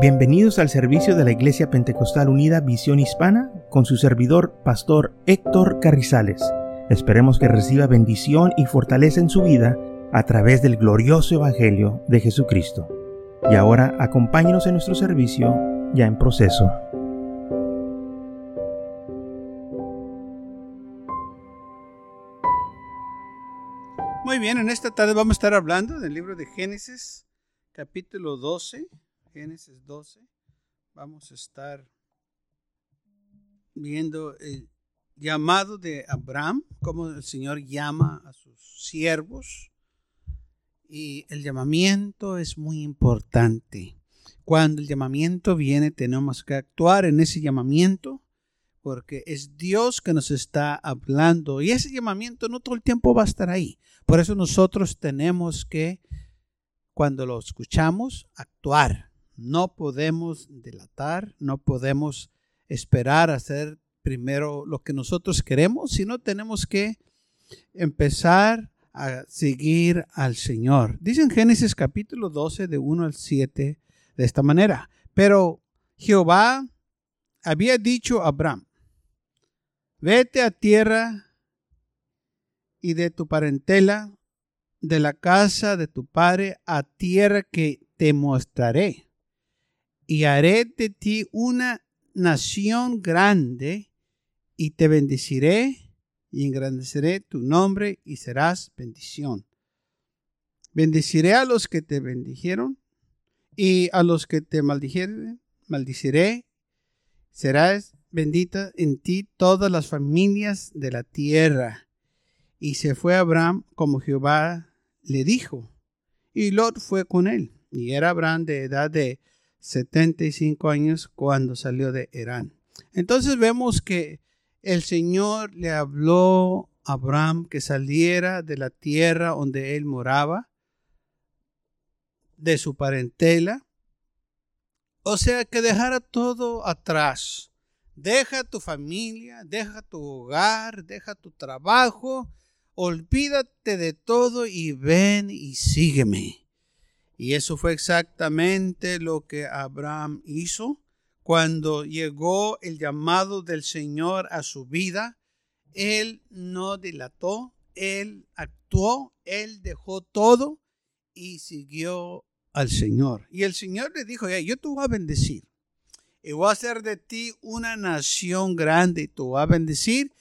Bienvenidos al servicio de la Iglesia Pentecostal Unida Visión Hispana con su servidor, Pastor Héctor Carrizales. Esperemos que reciba bendición y fortaleza en su vida a través del glorioso Evangelio de Jesucristo. Y ahora acompáñenos en nuestro servicio ya en proceso. Muy bien, en esta tarde vamos a estar hablando del libro de Génesis, capítulo 12. Génesis 12. Vamos a estar viendo el llamado de Abraham, cómo el Señor llama a sus siervos. Y el llamamiento es muy importante. Cuando el llamamiento viene, tenemos que actuar en ese llamamiento porque es Dios que nos está hablando y ese llamamiento no todo el tiempo va a estar ahí. Por eso nosotros tenemos que, cuando lo escuchamos, actuar no podemos delatar, no podemos esperar hacer primero lo que nosotros queremos, sino tenemos que empezar a seguir al Señor. Dice en Génesis capítulo 12 de 1 al 7 de esta manera, pero Jehová había dicho a Abraham, vete a tierra y de tu parentela, de la casa de tu padre, a tierra que te mostraré y haré de ti una nación grande y te bendeciré y engrandeceré tu nombre y serás bendición. Bendeciré a los que te bendijeron y a los que te maldijeron, maldiciré. Serás bendita en ti todas las familias de la tierra. Y se fue Abraham como Jehová le dijo. Y Lot fue con él. Y era Abraham de edad de 75 años cuando salió de Irán. Entonces vemos que el Señor le habló a Abraham que saliera de la tierra donde él moraba, de su parentela, o sea, que dejara todo atrás. Deja tu familia, deja tu hogar, deja tu trabajo, olvídate de todo y ven y sígueme. Y eso fue exactamente lo que Abraham hizo cuando llegó el llamado del Señor a su vida. Él no dilató, él actuó, él dejó todo y siguió al Señor. Y el Señor le dijo, yo te voy a bendecir. Y voy a hacer de ti una nación grande y te voy a bendecir.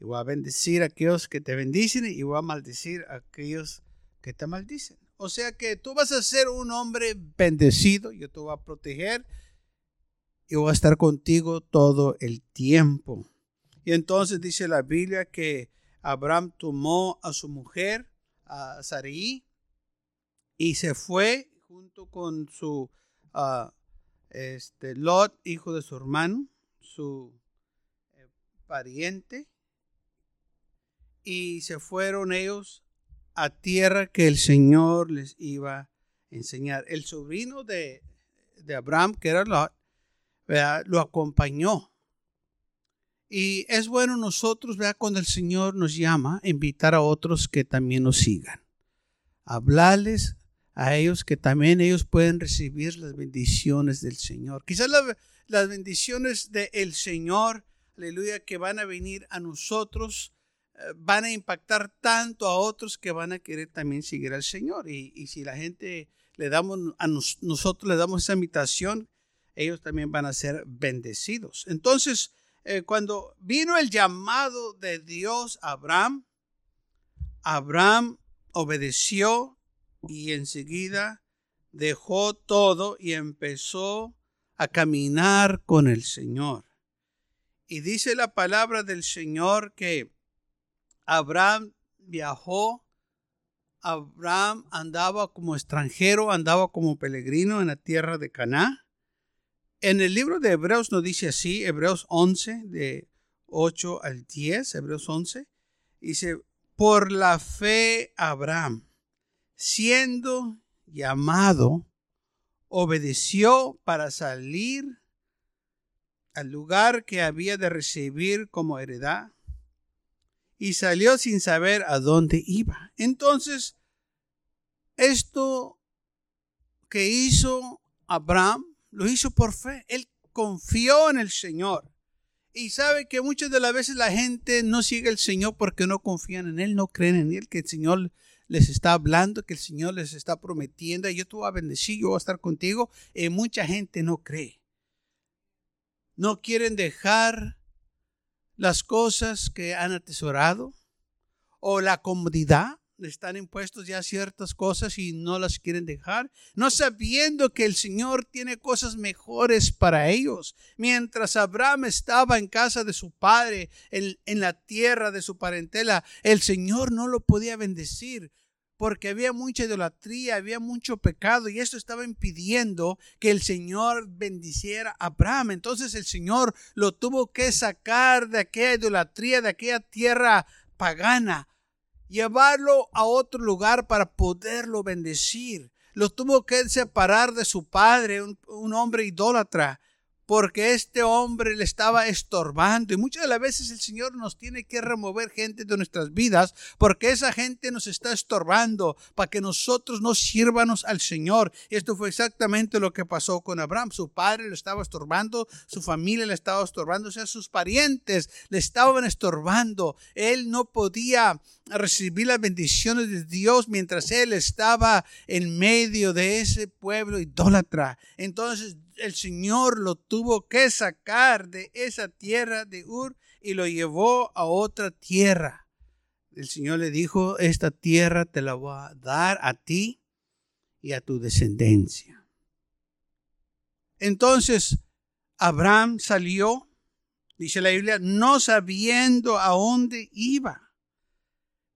Y voy a bendecir a aquellos que te bendicen y voy a maldecir a aquellos que te maldicen. O sea que tú vas a ser un hombre bendecido, yo te voy a proteger y voy a estar contigo todo el tiempo. Y entonces dice la Biblia que Abraham tomó a su mujer, a Sarai, y se fue junto con su uh, este, Lot, hijo de su hermano, su eh, pariente, y se fueron ellos a tierra que el Señor les iba a enseñar. El sobrino de, Abraham, que era Lot, lo acompañó. Y es bueno nosotros, vea, cuando el Señor nos llama, invitar a otros que también nos sigan. Hablarles a ellos que también ellos pueden recibir las bendiciones del Señor. Quizás las bendiciones del Señor, aleluya, que van a venir a nosotros van a impactar tanto a otros que van a querer también seguir al Señor. Y, si la gente le damos, a nosotros le damos esa invitación, ellos también van a ser bendecidos. Entonces, eh, cuando vino el llamado de Dios a Abraham, Abraham obedeció y enseguida dejó todo y empezó a caminar con el Señor. Y dice la palabra del Señor que Abraham viajó, Abraham andaba como extranjero, andaba como peregrino en la tierra de Caná. En el libro de Hebreos nos dice así, Hebreos 11, de 8 al 10, Hebreos 11, dice, por la fe Abraham, siendo llamado, obedeció para salir al lugar que había de recibir como heredad y salió sin saber a dónde iba. Entonces, esto que hizo Abraham lo hizo por fe. Él confió en el Señor. Y sabe que muchas de las veces la gente no sigue al Señor porque no confían en Él, no creen en Él, que el Señor les está hablando, que el Señor les está prometiendo, yo te voy a bendecir, yo voy a estar contigo. Y mucha gente no cree. No quieren dejar las cosas que han atesorado o la comodidad están impuestos ya ciertas cosas y no las quieren dejar, no sabiendo que el Señor tiene cosas mejores para ellos. Mientras Abraham estaba en casa de su padre, en, en la tierra de su parentela, el Señor no lo podía bendecir porque había mucha idolatría, había mucho pecado y esto estaba impidiendo que el Señor bendiciera a Abraham. Entonces el Señor lo tuvo que sacar de aquella idolatría, de aquella tierra pagana llevarlo a otro lugar para poderlo bendecir. Lo tuvo que separar de su padre, un, un hombre idólatra porque este hombre le estaba estorbando. Y muchas de las veces el Señor nos tiene que remover gente de nuestras vidas porque esa gente nos está estorbando para que nosotros no sirvanos al Señor. Y esto fue exactamente lo que pasó con Abraham. Su padre le estaba estorbando, su familia le estaba estorbando, o sea, sus parientes le estaban estorbando. Él no podía recibir las bendiciones de Dios mientras él estaba en medio de ese pueblo idólatra. Entonces el Señor lo tuvo que sacar de esa tierra de Ur y lo llevó a otra tierra. El Señor le dijo, esta tierra te la voy a dar a ti y a tu descendencia. Entonces, Abraham salió, dice la Biblia, no sabiendo a dónde iba,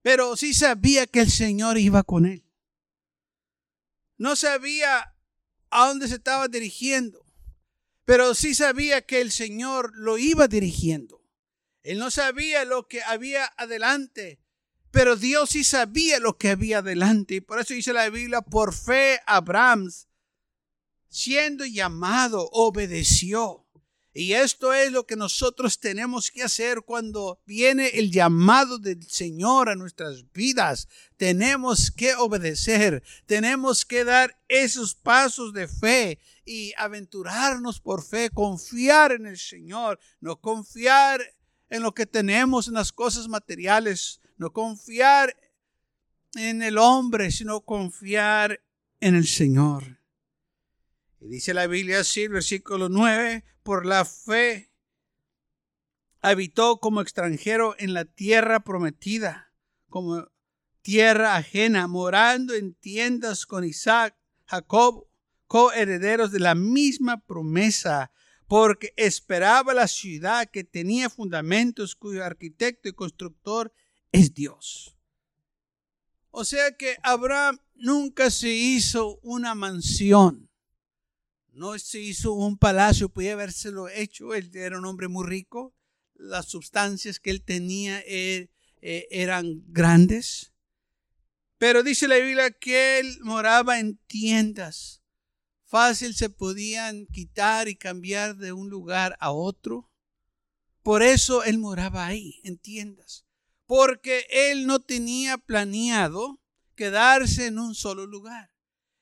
pero sí sabía que el Señor iba con él. No sabía a dónde se estaba dirigiendo, pero sí sabía que el Señor lo iba dirigiendo. Él no sabía lo que había adelante, pero Dios sí sabía lo que había adelante. Y por eso dice la Biblia, por fe Abraham, siendo llamado, obedeció. Y esto es lo que nosotros tenemos que hacer cuando viene el llamado del Señor a nuestras vidas. Tenemos que obedecer, tenemos que dar esos pasos de fe y aventurarnos por fe, confiar en el Señor, no confiar en lo que tenemos, en las cosas materiales, no confiar en el hombre, sino confiar en el Señor. Y dice la Biblia así, versículo 9, por la fe habitó como extranjero en la tierra prometida, como tierra ajena, morando en tiendas con Isaac, Jacob, coherederos de la misma promesa, porque esperaba la ciudad que tenía fundamentos, cuyo arquitecto y constructor es Dios. O sea que Abraham nunca se hizo una mansión no se hizo un palacio, podía habérselo hecho. Él era un hombre muy rico. Las sustancias que él tenía er, eh, eran grandes. Pero dice la Biblia que él moraba en tiendas. Fácil se podían quitar y cambiar de un lugar a otro. Por eso él moraba ahí, en tiendas. Porque él no tenía planeado quedarse en un solo lugar.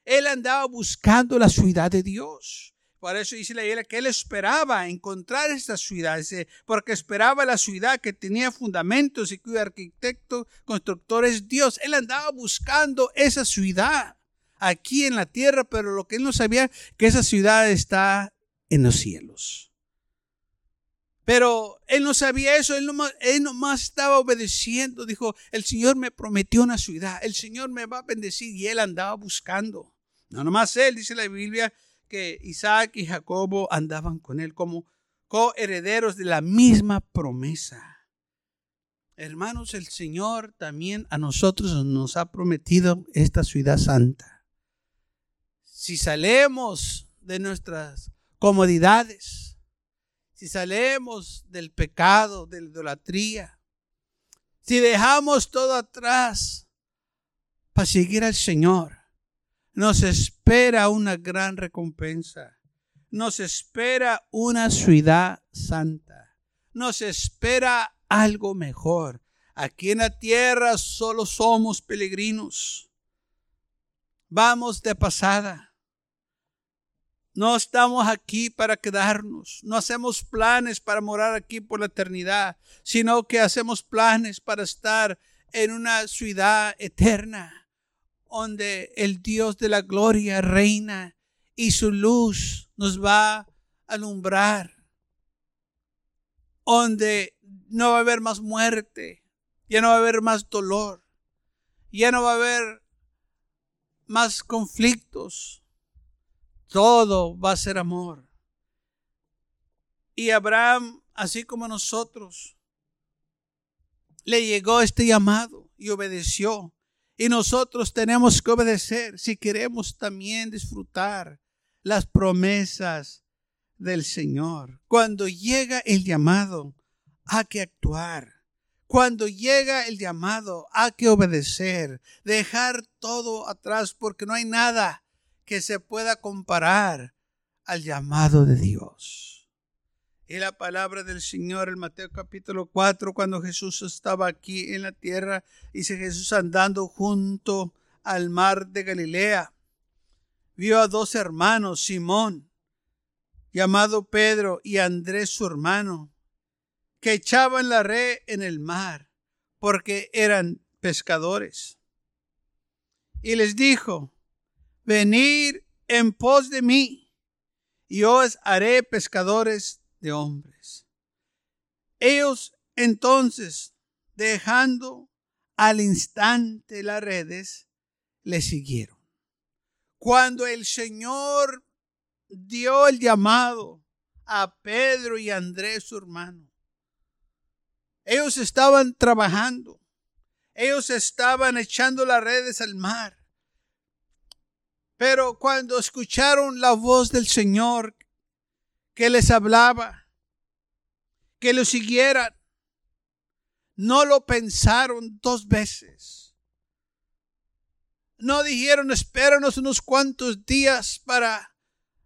Él andaba buscando la ciudad de Dios. Por eso dice la Biblia que él esperaba encontrar esta ciudad, porque esperaba la ciudad que tenía fundamentos y cuyo arquitecto, constructor es Dios. Él andaba buscando esa ciudad aquí en la tierra, pero lo que él no sabía que esa ciudad está en los cielos. Pero él no sabía eso, él nomás, él nomás estaba obedeciendo. Dijo, el Señor me prometió una ciudad, el Señor me va a bendecir y él andaba buscando. No nomás él, dice la Biblia, que Isaac y Jacobo andaban con él como coherederos de la misma promesa. Hermanos, el Señor también a nosotros nos ha prometido esta ciudad santa. Si salemos de nuestras comodidades, si salemos del pecado, de la idolatría, si dejamos todo atrás para seguir al Señor, nos espera una gran recompensa. Nos espera una ciudad santa. Nos espera algo mejor. Aquí en la tierra solo somos peregrinos. Vamos de pasada. No estamos aquí para quedarnos, no hacemos planes para morar aquí por la eternidad, sino que hacemos planes para estar en una ciudad eterna, donde el Dios de la gloria reina y su luz nos va a alumbrar, donde no va a haber más muerte, ya no va a haber más dolor, ya no va a haber más conflictos, todo va a ser amor. Y Abraham, así como nosotros, le llegó este llamado y obedeció. Y nosotros tenemos que obedecer si queremos también disfrutar las promesas del Señor. Cuando llega el llamado, hay que actuar. Cuando llega el llamado, hay que obedecer, dejar todo atrás, porque no hay nada que se pueda comparar al llamado de Dios. Y la palabra del Señor en Mateo capítulo 4, cuando Jesús estaba aquí en la tierra, dice Jesús andando junto al mar de Galilea, vio a dos hermanos, Simón, llamado Pedro, y Andrés su hermano, que echaban la red en el mar, porque eran pescadores. Y les dijo, venid en pos de mí, y os haré pescadores hombres. Ellos entonces, dejando al instante las redes, le siguieron. Cuando el Señor dio el llamado a Pedro y Andrés, su hermano, ellos estaban trabajando, ellos estaban echando las redes al mar. Pero cuando escucharon la voz del Señor que les hablaba, que lo siguieran, no lo pensaron dos veces. No dijeron, espéranos unos cuantos días para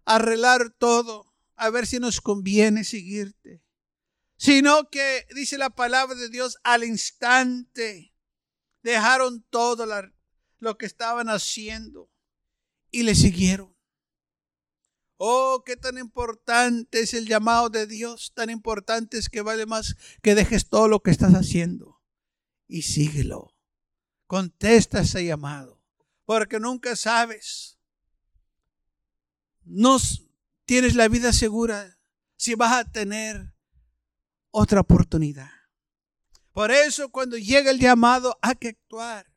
arreglar todo, a ver si nos conviene seguirte. Sino que, dice la palabra de Dios, al instante dejaron todo lo que estaban haciendo y le siguieron. Oh, qué tan importante es el llamado de Dios, tan importante es que vale más que dejes todo lo que estás haciendo y síguelo. Contesta ese llamado, porque nunca sabes. No tienes la vida segura si vas a tener otra oportunidad. Por eso cuando llega el llamado hay que actuar.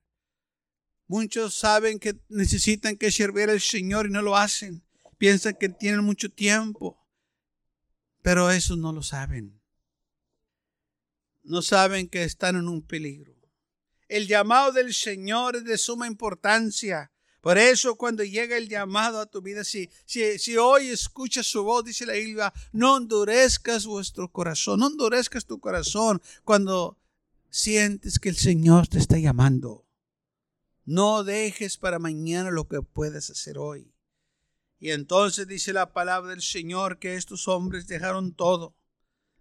Muchos saben que necesitan que servir al Señor y no lo hacen. Piensan que tienen mucho tiempo. Pero eso no lo saben. No saben que están en un peligro. El llamado del Señor es de suma importancia. Por eso cuando llega el llamado a tu vida, si, si, si hoy escuchas su voz, dice la Biblia, no endurezcas vuestro corazón, no endurezcas tu corazón cuando sientes que el Señor te está llamando. No dejes para mañana lo que puedes hacer hoy. Y entonces dice la palabra del Señor que estos hombres dejaron todo.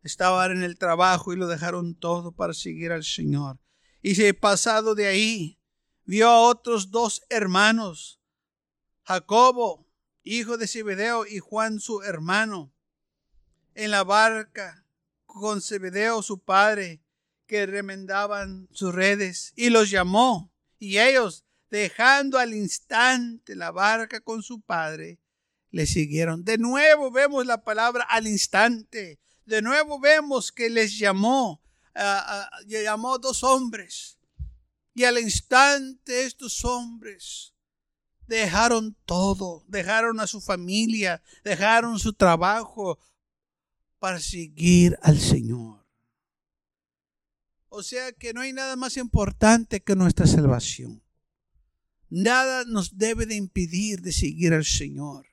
Estaban en el trabajo y lo dejaron todo para seguir al Señor. Y se pasado de ahí, vio a otros dos hermanos, Jacobo, hijo de Zebedeo, y Juan su hermano, en la barca con Zebedeo su padre, que remendaban sus redes, y los llamó y ellos, dejando al instante la barca con su padre, le siguieron. De nuevo vemos la palabra al instante. De nuevo vemos que les llamó, uh, llamó dos hombres. Y al instante estos hombres dejaron todo, dejaron a su familia, dejaron su trabajo para seguir al Señor. O sea que no hay nada más importante que nuestra salvación. Nada nos debe de impedir de seguir al Señor.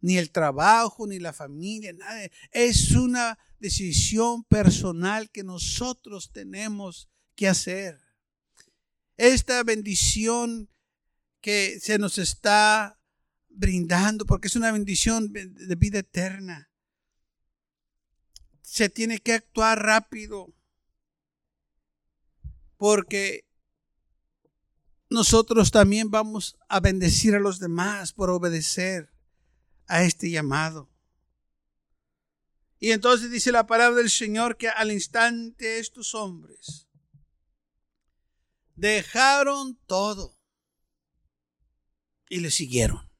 Ni el trabajo, ni la familia, nada. Es una decisión personal que nosotros tenemos que hacer. Esta bendición que se nos está brindando, porque es una bendición de vida eterna, se tiene que actuar rápido porque nosotros también vamos a bendecir a los demás por obedecer a este llamado. Y entonces dice la palabra del Señor que al instante estos hombres dejaron todo y le siguieron.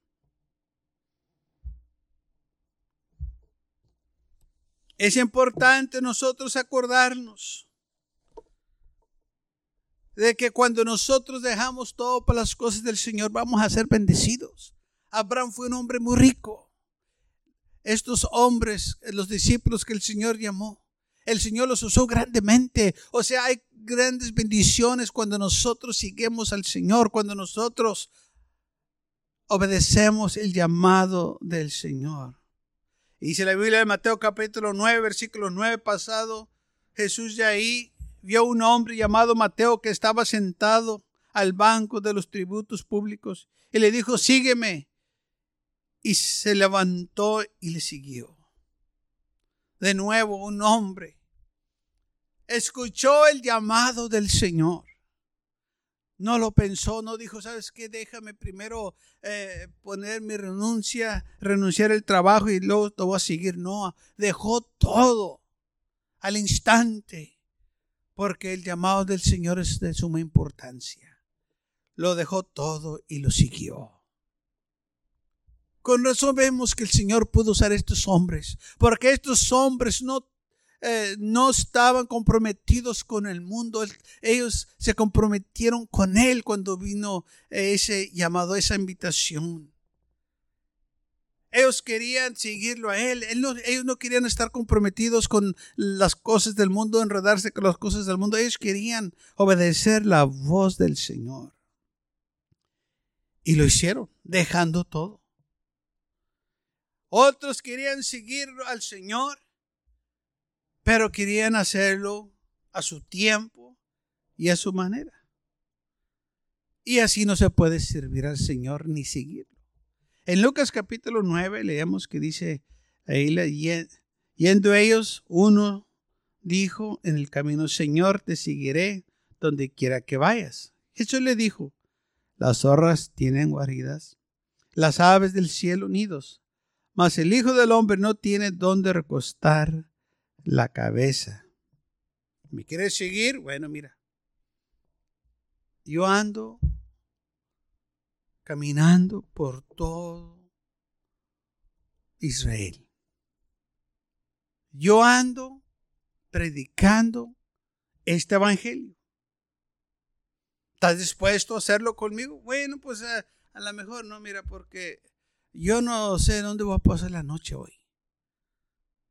Es importante nosotros acordarnos de que cuando nosotros dejamos todo para las cosas del Señor, vamos a ser bendecidos. Abraham fue un hombre muy rico. Estos hombres, los discípulos que el Señor llamó, el Señor los usó grandemente. O sea, hay grandes bendiciones cuando nosotros seguimos al Señor, cuando nosotros obedecemos el llamado del Señor. Y dice la Biblia de Mateo capítulo 9, versículo 9 pasado, Jesús de ahí vio un hombre llamado Mateo que estaba sentado al banco de los tributos públicos y le dijo, sígueme. Y se levantó y le siguió. De nuevo, un hombre escuchó el llamado del Señor. No lo pensó, no dijo, ¿sabes qué? Déjame primero eh, poner mi renuncia, renunciar el trabajo y luego te voy a seguir. No, dejó todo al instante, porque el llamado del Señor es de suma importancia. Lo dejó todo y lo siguió. Con razón vemos que el Señor pudo usar estos hombres, porque estos hombres no eh, no estaban comprometidos con el mundo, ellos se comprometieron con Él cuando vino ese llamado, esa invitación. Ellos querían seguirlo a él. ellos no querían estar comprometidos con las cosas del mundo, enredarse con las cosas del mundo. Ellos querían obedecer la voz del Señor. Y lo hicieron, dejando todo. Otros querían seguir al Señor pero querían hacerlo a su tiempo y a su manera. Y así no se puede servir al Señor ni seguirlo. En Lucas capítulo 9 leemos que dice, ahí yendo ellos, uno dijo en el camino, Señor, te seguiré donde quiera que vayas. Jesús le dijo, las zorras tienen guaridas, las aves del cielo nidos, mas el Hijo del Hombre no tiene dónde recostar la cabeza. ¿Me quieres seguir? Bueno, mira. Yo ando caminando por todo Israel. Yo ando predicando este evangelio. ¿Estás dispuesto a hacerlo conmigo? Bueno, pues a, a lo mejor no, mira, porque yo no sé dónde voy a pasar la noche hoy.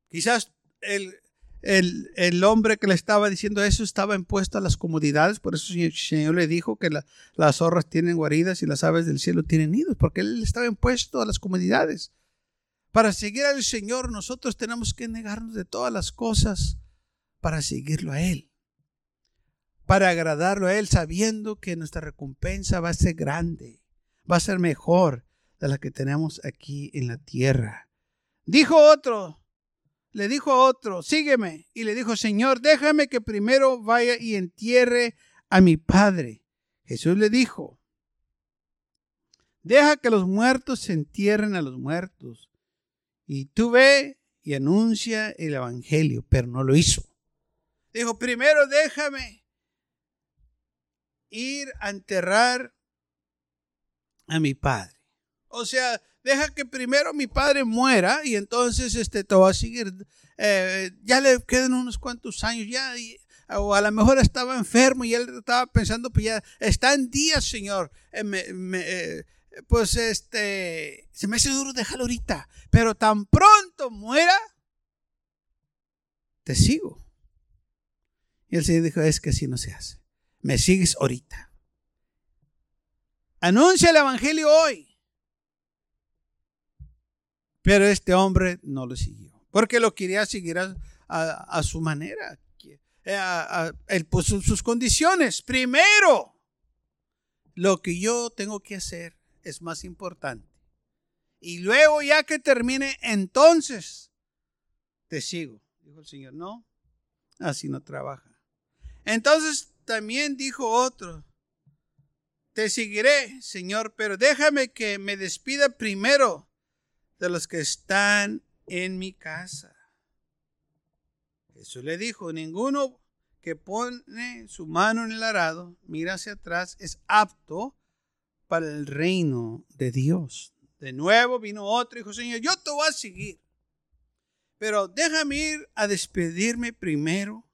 Quizás el, el, hombre que le estaba diciendo eso estaba impuesto a las comodidades, por eso el Señor le dijo que las zorras tienen guaridas y las aves del cielo tienen nidos, porque él estaba impuesto a las comodidades. Para seguir al Señor nosotros tenemos que negarnos de todas las cosas para seguirlo a Él, para agradarlo a Él, sabiendo que nuestra recompensa va a ser grande, va a ser mejor de la que tenemos aquí en la tierra. Dijo otro, le dijo a otro, sígueme. Y le dijo, Señor, déjame que primero vaya y entierre a mi padre. Jesús le dijo, deja que los muertos se entierren a los muertos. Y tú ve y anuncia el Evangelio, pero no lo hizo. Dijo, primero déjame ir a enterrar a mi padre. O sea, deja que primero mi padre muera y entonces este, te va a seguir. Eh, ya le quedan unos cuantos años, ya, o a lo mejor estaba enfermo y él estaba pensando, pues ya está en días, Señor. Eh, eh, pues este, se me hace duro dejarlo ahorita, pero tan pronto muera, te sigo. Y el Señor dijo, es que así no se hace. Me sigues ahorita. Anuncia el Evangelio hoy. Pero este hombre no lo siguió, porque lo quería seguir a, su manera. Eh, él puso sus condiciones. Primero, lo que yo tengo que hacer es más importante. Y luego, ya que termine, entonces te sigo. Dijo el Señor, no, así no trabaja. Entonces también dijo otro, te seguiré, Señor, pero déjame que me despida primero de los que están en mi casa. Jesús le dijo, ninguno que pone su mano en el arado, mira hacia atrás, es apto para el reino de Dios. De nuevo vino otro y dijo, Señor, yo te voy a seguir. Pero déjame ir a despedirme primero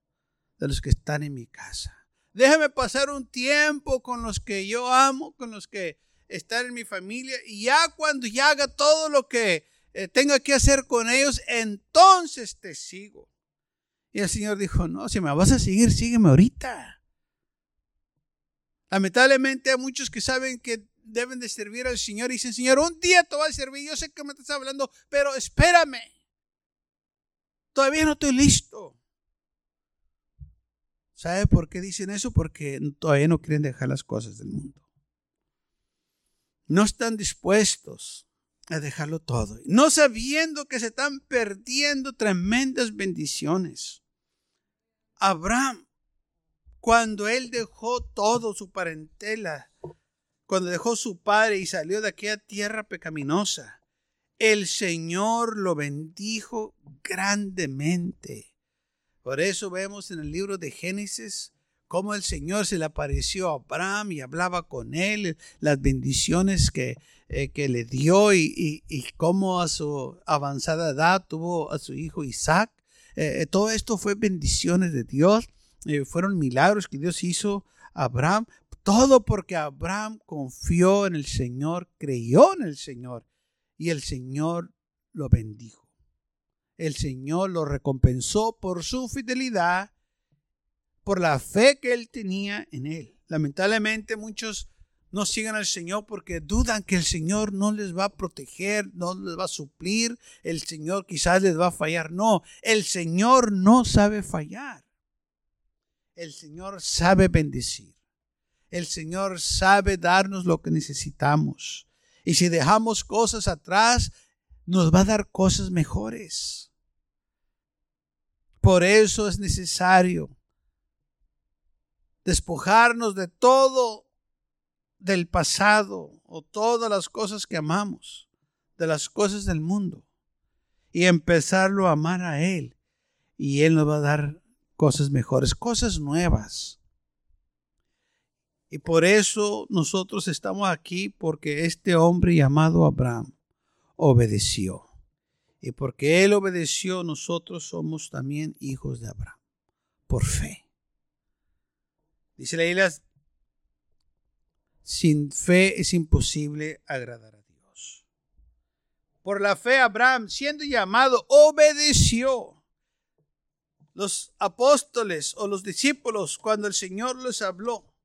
de los que están en mi casa. Déjame pasar un tiempo con los que yo amo, con los que están en mi familia. Y ya cuando ya haga todo lo que eh, tenga que hacer con ellos, entonces te sigo. Y el Señor dijo, no, si me vas a seguir, sígueme ahorita. Lamentablemente hay muchos que saben que deben de servir al Señor y dicen, Señor, un día te voy a servir. Yo sé que me estás hablando, pero espérame. Todavía no estoy listo. ¿Sabe por qué dicen eso? Porque todavía no quieren dejar las cosas del mundo. No están dispuestos a dejarlo todo. No sabiendo que se están perdiendo tremendas bendiciones. Abraham, cuando él dejó todo su parentela, cuando dejó su padre y salió de aquella tierra pecaminosa, el Señor lo bendijo grandemente. Por eso vemos en el libro de Génesis cómo el Señor se le apareció a Abraham y hablaba con él, las bendiciones que, eh, que le dio y, cómo a su avanzada edad tuvo a su hijo Isaac. Eh, eh, todo esto fue bendiciones de Dios, fueron milagros que Dios hizo a Abraham, todo porque Abraham confió en el Señor, creyó en el Señor y el Señor lo bendijo. El Señor lo recompensó por su fidelidad, por la fe que él tenía en él. Lamentablemente muchos no siguen al Señor porque dudan que el Señor no les va a proteger, no les va a suplir, el Señor quizás les va a fallar. No, el Señor no sabe fallar. El Señor sabe bendecir. El Señor sabe darnos lo que necesitamos. Y si dejamos cosas atrás, nos va a dar cosas mejores. Por eso es necesario despojarnos de todo del pasado o todas las cosas que amamos, de las cosas del mundo, y empezarlo a amar a Él. Y Él nos va a dar cosas mejores, cosas nuevas. Y por eso nosotros estamos aquí, porque este hombre llamado Abraham obedeció. Y porque él obedeció, nosotros somos también hijos de Abraham, por fe. Dice la sin fe es imposible agradar a Dios. Por la fe Abraham, siendo llamado, obedeció. Los apóstoles o los discípulos, cuando el Señor les habló,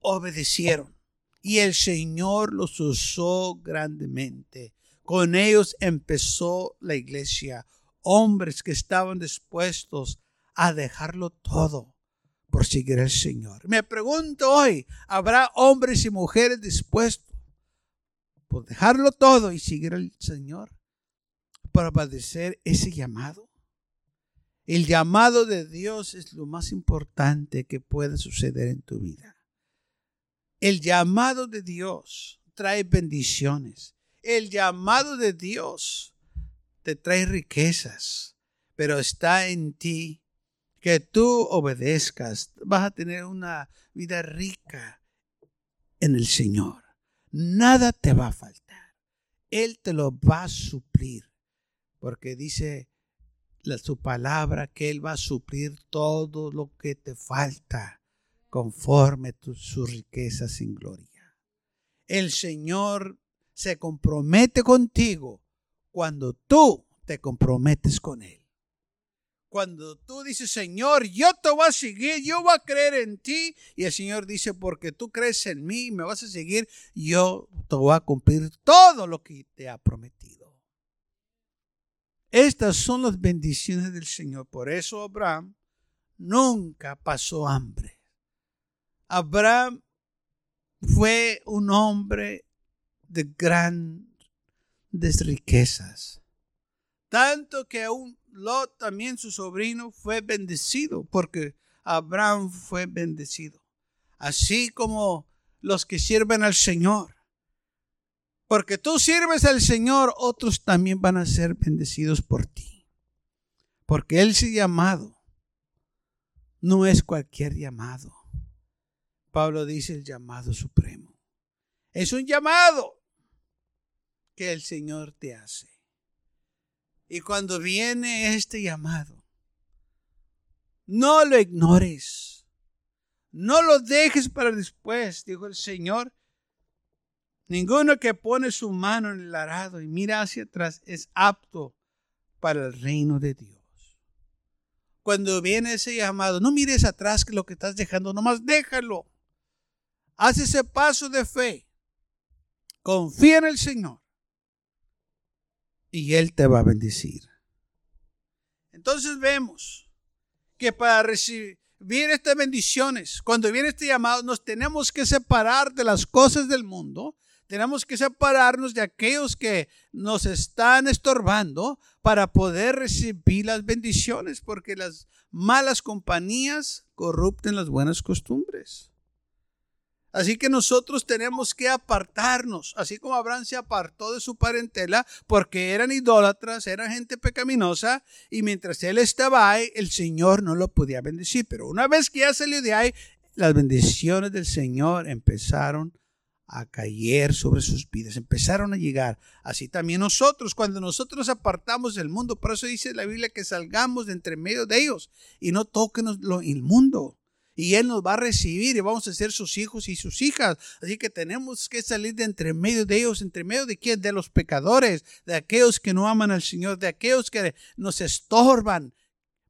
obedecieron y el Señor los usó grandemente. Con ellos empezó la iglesia, hombres que estaban dispuestos a dejarlo todo por seguir al Señor. Me pregunto hoy, ¿habrá hombres y mujeres dispuestos por dejarlo todo y seguir al Señor para padecer ese llamado? El llamado de Dios es lo más importante que puede suceder en tu vida. El llamado de Dios trae bendiciones. El llamado de Dios te trae riquezas, pero está en ti que tú obedezcas. Vas a tener una vida rica en el Señor. Nada te va a faltar. Él te lo va a suplir, porque dice la, su palabra que Él va a suplir todo lo que te falta conforme tus sus riquezas sin gloria. El Señor se compromete contigo cuando tú te comprometes con Él. Cuando tú dices, Señor, yo te voy a seguir, yo voy a creer en ti. Y el Señor dice, porque tú crees en mí y me vas a seguir, yo te voy a cumplir todo lo que te ha prometido. Estas son las bendiciones del Señor. Por eso Abraham nunca pasó hambre. Abraham fue un hombre de grandes riquezas. Tanto que aún Lot, también su sobrino, fue bendecido porque Abraham fue bendecido. Así como los que sirven al Señor. Porque tú sirves al Señor, otros también van a ser bendecidos por ti. Porque Él llamado no es cualquier llamado. Pablo dice el llamado supremo. Es un llamado que el Señor te hace. Y cuando viene este llamado, no lo ignores. No lo dejes para después, dijo el Señor. Ninguno que pone su mano en el arado y mira hacia atrás es apto para el reino de Dios cuando viene ese llamado, no mires atrás que lo que estás dejando, nomás déjalo. Haz ese paso de fe. Confía en el Señor. Y Él te va a bendecir. Entonces vemos que para recibir estas bendiciones, cuando viene este llamado, nos tenemos que separar de las cosas del mundo tenemos que separarnos de aquellos que nos están estorbando para poder recibir las bendiciones, porque las malas compañías corrupten las buenas costumbres. Así que nosotros tenemos que apartarnos, así como Abraham se apartó de su parentela porque eran idólatras, eran gente pecaminosa y mientras él estaba ahí, el Señor no lo podía bendecir. Pero una vez que ya salió de ahí, las bendiciones del Señor empezaron a caer sobre sus vidas, empezaron a llegar. Así también nosotros, cuando nosotros apartamos del mundo, por eso dice la Biblia que salgamos de entre medio de ellos y no toquenos lo inmundo. Y Él nos va a recibir y vamos a ser sus hijos y sus hijas. Así que tenemos que salir de entre medio de ellos. ¿Entre medio de quién? De los pecadores, de aquellos que no aman al Señor, de aquellos que nos estorban,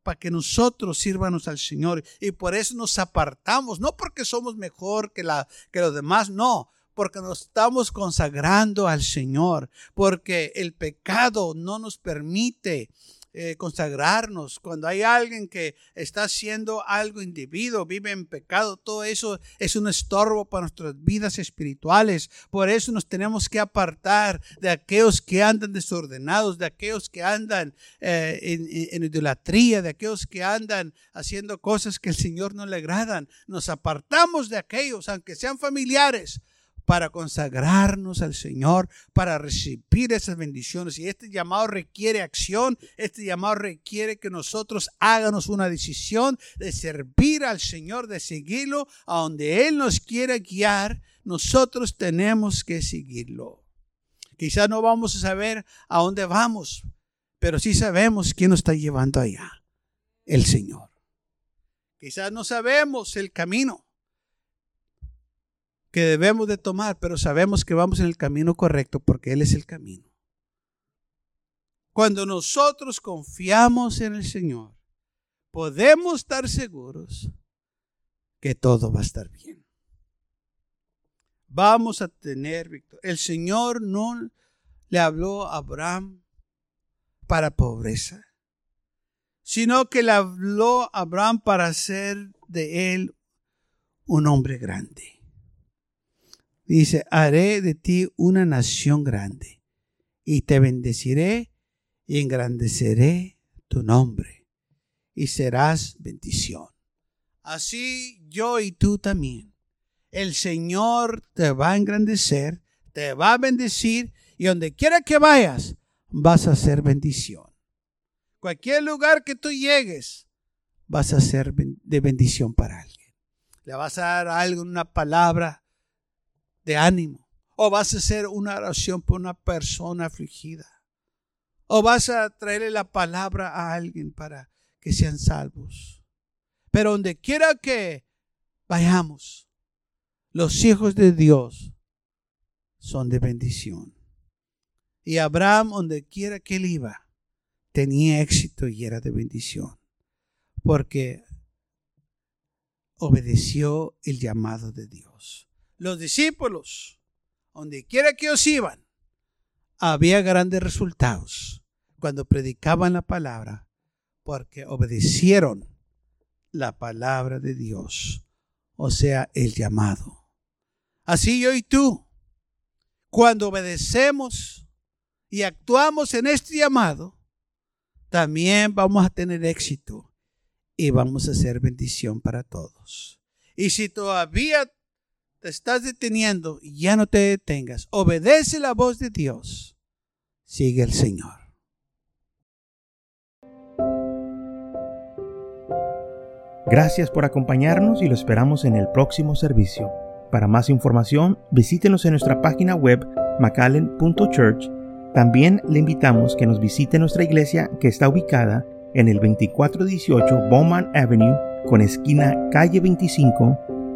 para que nosotros sirvanos al Señor. Y por eso nos apartamos, no porque somos mejor que, la, que los demás, no, porque nos estamos consagrando al Señor, porque el pecado no nos permite eh, consagrarnos. Cuando hay alguien que está haciendo algo individuo, vive en pecado, todo eso es un estorbo para nuestras vidas espirituales. Por eso nos tenemos que apartar de aquellos que andan desordenados, de aquellos que andan eh, en, en idolatría, de aquellos que andan haciendo cosas que el Señor no le agradan. Nos apartamos de aquellos, aunque sean familiares para consagrarnos al Señor, para recibir esas bendiciones. Y este llamado requiere acción, este llamado requiere que nosotros hagamos una decisión de servir al Señor, de seguirlo a donde Él nos quiera guiar. Nosotros tenemos que seguirlo. Quizás no vamos a saber a dónde vamos, pero sí sabemos quién nos está llevando allá, el Señor. Quizás no sabemos el camino, que debemos de tomar, pero sabemos que vamos en el camino correcto porque Él es el camino. Cuando nosotros confiamos en el Señor, podemos estar seguros que todo va a estar bien. Vamos a tener victoria. El Señor no le habló a Abraham para pobreza, sino que le habló a Abraham para hacer de él un hombre grande. Dice, haré de ti una nación grande y te bendeciré y engrandeceré tu nombre y serás bendición. Así yo y tú también. El Señor te va a engrandecer, te va a bendecir y donde quiera que vayas vas a ser bendición. Cualquier lugar que tú llegues vas a ser de bendición para alguien. Le vas a dar algo, una palabra de ánimo. O vas a hacer una oración por una persona afligida. O vas a traerle la palabra a alguien para que sean salvos. Pero donde quiera que vayamos, los hijos de Dios son de bendición. Y Abraham, donde quiera que él iba, tenía éxito y era de bendición. Porque obedeció el llamado de Dios los discípulos, donde quiera que os iban, había grandes resultados cuando predicaban la palabra, porque obedecieron la palabra de Dios, o sea, el llamado. Así yo y tú, cuando obedecemos y actuamos en este llamado, también vamos a tener éxito y vamos a ser bendición para todos. Y si todavía te estás deteniendo, ya no te detengas. Obedece la voz de Dios. Sigue el Señor. Gracias por acompañarnos y lo esperamos en el próximo servicio. Para más información, visítenos en nuestra página web macallen.church. También le invitamos que nos visite nuestra iglesia que está ubicada en el 2418 Bowman Avenue con esquina calle 25